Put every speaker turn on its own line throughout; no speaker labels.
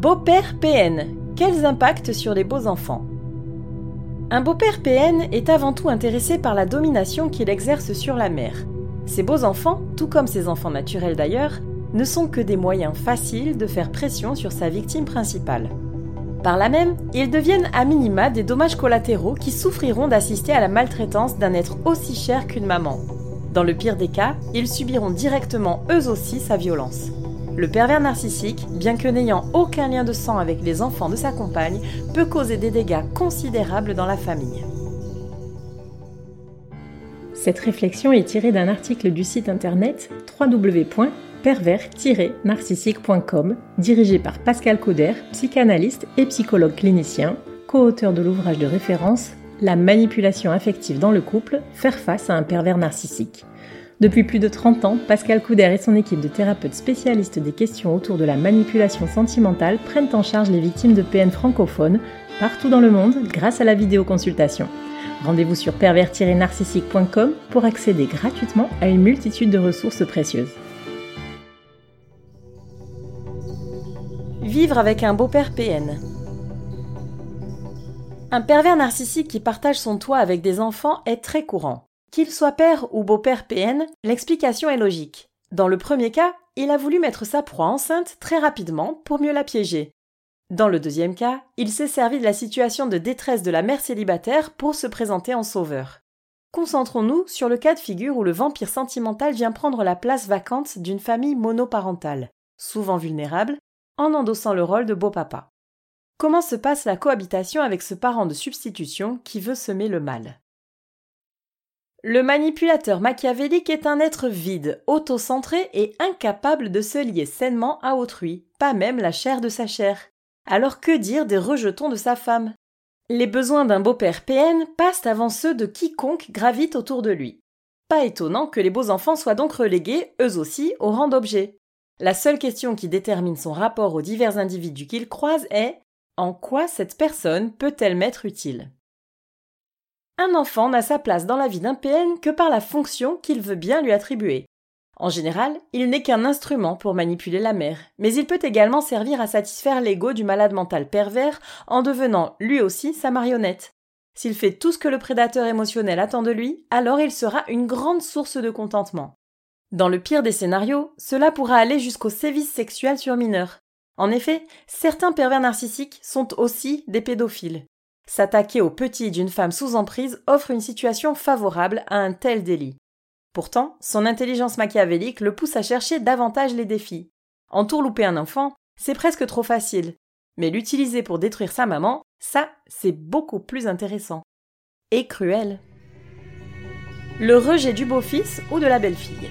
Beau-père PN. Quels impacts sur les beaux enfants? Un beau-père PN est avant tout intéressé par la domination qu'il exerce sur la mère. Ses beaux enfants, tout comme ses enfants naturels d'ailleurs, ne sont que des moyens faciles de faire pression sur sa victime principale. Par là même, ils deviennent à minima des dommages collatéraux qui souffriront d'assister à la maltraitance d'un être aussi cher qu'une maman. Dans le pire des cas, ils subiront directement eux aussi sa violence. Le pervers narcissique, bien que n'ayant aucun lien de sang avec les enfants de sa compagne, peut causer des dégâts considérables dans la famille.
Cette réflexion est tirée d'un article du site internet www pervers-narcissique.com, dirigé par Pascal Cauder, psychanalyste et psychologue clinicien, co-auteur de l'ouvrage de référence La manipulation affective dans le couple, faire face à un pervers narcissique. Depuis plus de 30 ans, Pascal Couder et son équipe de thérapeutes spécialistes des questions autour de la manipulation sentimentale prennent en charge les victimes de PN francophones partout dans le monde grâce à la vidéoconsultation. Rendez-vous sur pervers-narcissique.com pour accéder gratuitement à une multitude de ressources précieuses.
Vivre avec un beau-père PN. Un pervers narcissique qui partage son toit avec des enfants est très courant. Qu'il soit père ou beau-père PN, l'explication est logique. Dans le premier cas, il a voulu mettre sa proie enceinte très rapidement pour mieux la piéger. Dans le deuxième cas, il s'est servi de la situation de détresse de la mère célibataire pour se présenter en sauveur. Concentrons-nous sur le cas de figure où le vampire sentimental vient prendre la place vacante d'une famille monoparentale, souvent vulnérable, en endossant le rôle de beau-papa. Comment se passe la cohabitation avec ce parent de substitution qui veut semer le mal? Le manipulateur machiavélique est un être vide, autocentré et incapable de se lier sainement à autrui, pas même la chair de sa chair. Alors que dire des rejetons de sa femme? Les besoins d'un beau-père PN passent avant ceux de quiconque gravite autour de lui. Pas étonnant que les beaux enfants soient donc relégués, eux aussi, au rang d'objets. La seule question qui détermine son rapport aux divers individus qu'il croise est en quoi cette personne peut-elle m'être utile? Un enfant n'a sa place dans la vie d'un PN que par la fonction qu'il veut bien lui attribuer. En général, il n'est qu'un instrument pour manipuler la mère, mais il peut également servir à satisfaire l'ego du malade mental pervers en devenant lui aussi sa marionnette. S'il fait tout ce que le prédateur émotionnel attend de lui, alors il sera une grande source de contentement. Dans le pire des scénarios, cela pourra aller jusqu'au sévice sexuel sur mineurs. En effet, certains pervers narcissiques sont aussi des pédophiles. S'attaquer aux petits d'une femme sous emprise offre une situation favorable à un tel délit. Pourtant, son intelligence machiavélique le pousse à chercher davantage les défis. Entourlouper un enfant, c'est presque trop facile. Mais l'utiliser pour détruire sa maman, ça, c'est beaucoup plus intéressant. Et cruel. Le rejet du beau-fils ou de la belle-fille.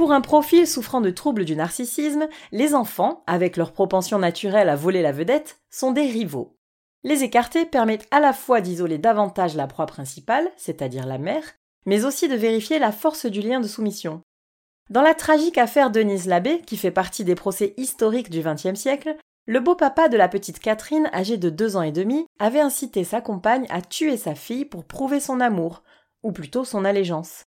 Pour un profil souffrant de troubles du narcissisme, les enfants, avec leur propension naturelle à voler la vedette, sont des rivaux. Les écarter permettent à la fois d'isoler davantage la proie principale, c'est-à-dire la mère, mais aussi de vérifier la force du lien de soumission. Dans la tragique affaire Denise Labbé, qui fait partie des procès historiques du XXe siècle, le beau-papa de la petite Catherine, âgée de deux ans et demi, avait incité sa compagne à tuer sa fille pour prouver son amour, ou plutôt son allégeance.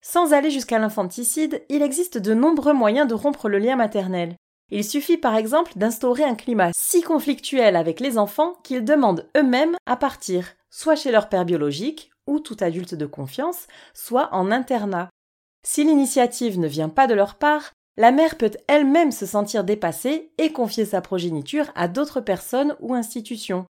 Sans aller jusqu'à l'infanticide, il existe de nombreux moyens de rompre le lien maternel. Il suffit par exemple d'instaurer un climat si conflictuel avec les enfants qu'ils demandent eux-mêmes à partir, soit chez leur père biologique, ou tout adulte de confiance, soit en internat. Si l'initiative ne vient pas de leur part, la mère peut elle-même se sentir dépassée et confier sa progéniture à d'autres personnes ou institutions.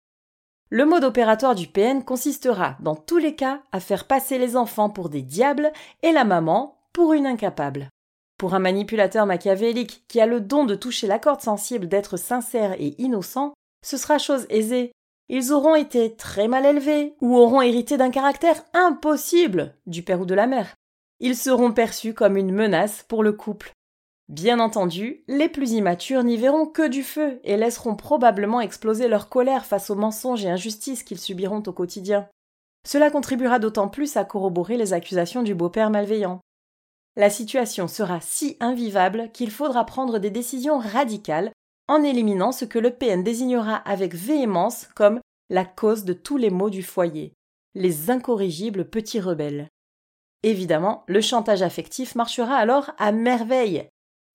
Le mode opératoire du PN consistera, dans tous les cas, à faire passer les enfants pour des diables et la maman pour une incapable. Pour un manipulateur machiavélique qui a le don de toucher la corde sensible d'être sincère et innocent, ce sera chose aisée. Ils auront été très mal élevés ou auront hérité d'un caractère impossible du père ou de la mère. Ils seront perçus comme une menace pour le couple. Bien entendu, les plus immatures n'y verront que du feu et laisseront probablement exploser leur colère face aux mensonges et injustices qu'ils subiront au quotidien. Cela contribuera d'autant plus à corroborer les accusations du beau-père malveillant. La situation sera si invivable qu'il faudra prendre des décisions radicales en éliminant ce que le PN désignera avec véhémence comme la cause de tous les maux du foyer, les incorrigibles petits rebelles. Évidemment, le chantage affectif marchera alors à merveille,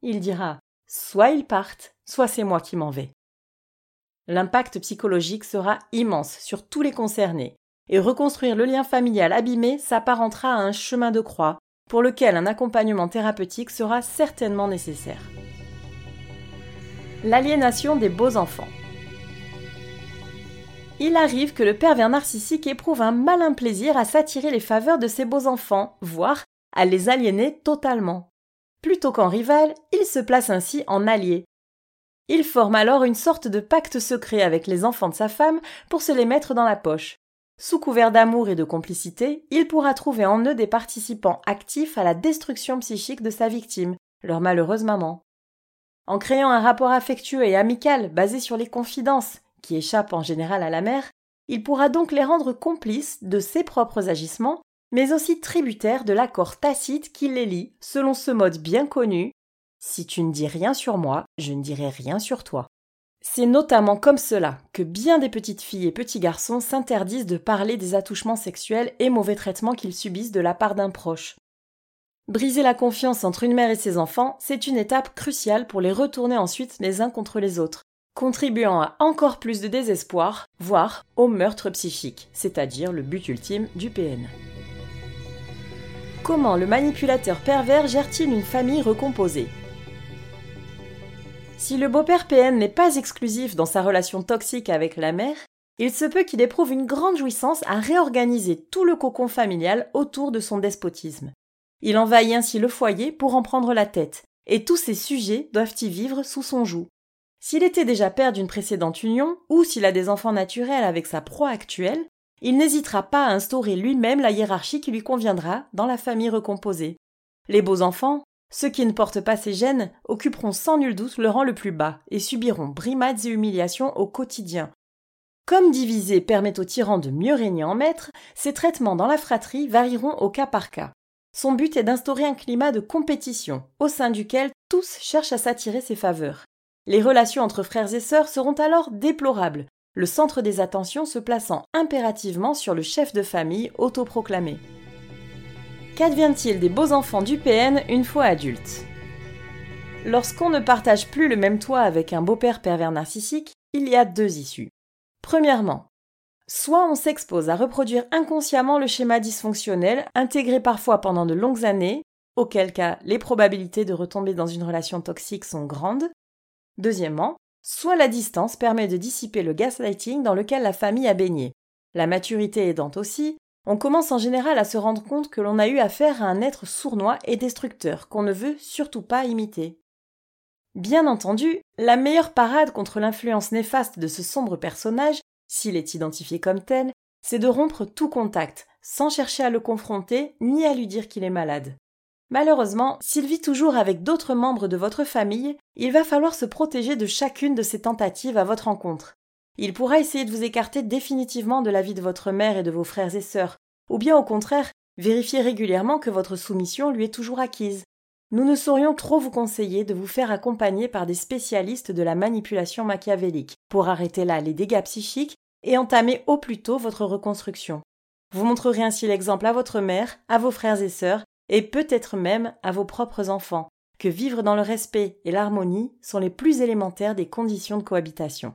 il dira soit ils partent, soit c'est moi qui m'en vais. L'impact psychologique sera immense sur tous les concernés, et reconstruire le lien familial abîmé s'apparentera à un chemin de croix pour lequel un accompagnement thérapeutique sera certainement nécessaire. L'aliénation des beaux enfants. Il arrive que le pervers narcissique éprouve un malin plaisir à s'attirer les faveurs de ses beaux enfants, voire à les aliéner totalement. Plutôt qu'en rival, il se place ainsi en allié. Il forme alors une sorte de pacte secret avec les enfants de sa femme pour se les mettre dans la poche. Sous couvert d'amour et de complicité, il pourra trouver en eux des participants actifs à la destruction psychique de sa victime, leur malheureuse maman. En créant un rapport affectueux et amical basé sur les confidences, qui échappent en général à la mère, il pourra donc les rendre complices de ses propres agissements, mais aussi tributaires de l'accord tacite qui les lie, selon ce mode bien connu Si tu ne dis rien sur moi, je ne dirai rien sur toi. C'est notamment comme cela que bien des petites filles et petits garçons s'interdisent de parler des attouchements sexuels et mauvais traitements qu'ils subissent de la part d'un proche. Briser la confiance entre une mère et ses enfants, c'est une étape cruciale pour les retourner ensuite les uns contre les autres, contribuant à encore plus de désespoir, voire au meurtre psychique, c'est-à-dire le but ultime du PN. Comment le manipulateur pervers gère-t-il une famille recomposée si le beau-père PN n'est pas exclusif dans sa relation toxique avec la mère, il se peut qu'il éprouve une grande jouissance à réorganiser tout le cocon familial autour de son despotisme. Il envahit ainsi le foyer pour en prendre la tête, et tous ses sujets doivent y vivre sous son joug. S'il était déjà père d'une précédente union, ou s'il a des enfants naturels avec sa proie actuelle, il n'hésitera pas à instaurer lui-même la hiérarchie qui lui conviendra dans la famille recomposée. Les beaux enfants, ceux qui ne portent pas ces gènes occuperont sans nul doute le rang le plus bas et subiront brimades et humiliations au quotidien. Comme diviser permet aux tyrans de mieux régner en maître, ces traitements dans la fratrie varieront au cas par cas. Son but est d'instaurer un climat de compétition, au sein duquel tous cherchent à s'attirer ses faveurs. Les relations entre frères et sœurs seront alors déplorables, le centre des attentions se plaçant impérativement sur le chef de famille autoproclamé. Qu'advient-il des beaux enfants du PN une fois adultes? Lorsqu'on ne partage plus le même toit avec un beau-père pervers narcissique, il y a deux issues. Premièrement, soit on s'expose à reproduire inconsciemment le schéma dysfonctionnel intégré parfois pendant de longues années, auquel cas les probabilités de retomber dans une relation toxique sont grandes. Deuxièmement, soit la distance permet de dissiper le gaslighting dans lequel la famille a baigné. La maturité aidant aussi, on commence en général à se rendre compte que l'on a eu affaire à un être sournois et destructeur qu'on ne veut surtout pas imiter. Bien entendu, la meilleure parade contre l'influence néfaste de ce sombre personnage, s'il est identifié comme tel, c'est de rompre tout contact, sans chercher à le confronter ni à lui dire qu'il est malade. Malheureusement, s'il vit toujours avec d'autres membres de votre famille, il va falloir se protéger de chacune de ses tentatives à votre rencontre. Il pourra essayer de vous écarter définitivement de la vie de votre mère et de vos frères et sœurs, ou bien au contraire, vérifier régulièrement que votre soumission lui est toujours acquise. Nous ne saurions trop vous conseiller de vous faire accompagner par des spécialistes de la manipulation machiavélique pour arrêter là les dégâts psychiques et entamer au plus tôt votre reconstruction. Vous montrerez ainsi l'exemple à votre mère, à vos frères et sœurs, et peut-être même à vos propres enfants, que vivre dans le respect et l'harmonie sont les plus élémentaires des conditions de cohabitation.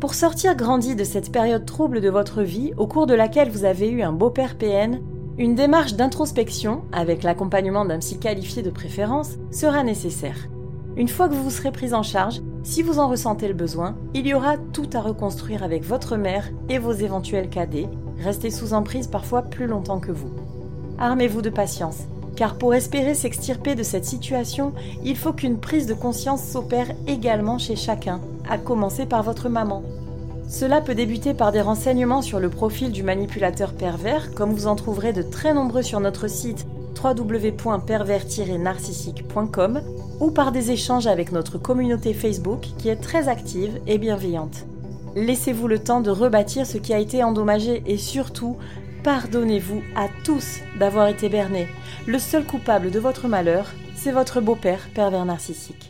Pour sortir grandi de cette période trouble de votre vie au cours de laquelle vous avez eu un beau-père PN, une démarche d'introspection, avec l'accompagnement d'un psy qualifié de préférence, sera nécessaire. Une fois que vous serez pris en charge, si vous en ressentez le besoin, il y aura tout à reconstruire avec votre mère et vos éventuels cadets, restés sous emprise parfois plus longtemps que vous. Armez-vous de patience, car pour espérer s'extirper de cette situation, il faut qu'une prise de conscience s'opère également chez chacun, à commencer par votre maman. Cela peut débuter par des renseignements sur le profil du manipulateur pervers, comme vous en trouverez de très nombreux sur notre site www.pervers-narcissique.com ou par des échanges avec notre communauté Facebook qui est très active et bienveillante. Laissez-vous le temps de rebâtir ce qui a été endommagé et surtout, pardonnez-vous à tous d'avoir été bernés. Le seul coupable de votre malheur, c'est votre beau-père pervers narcissique.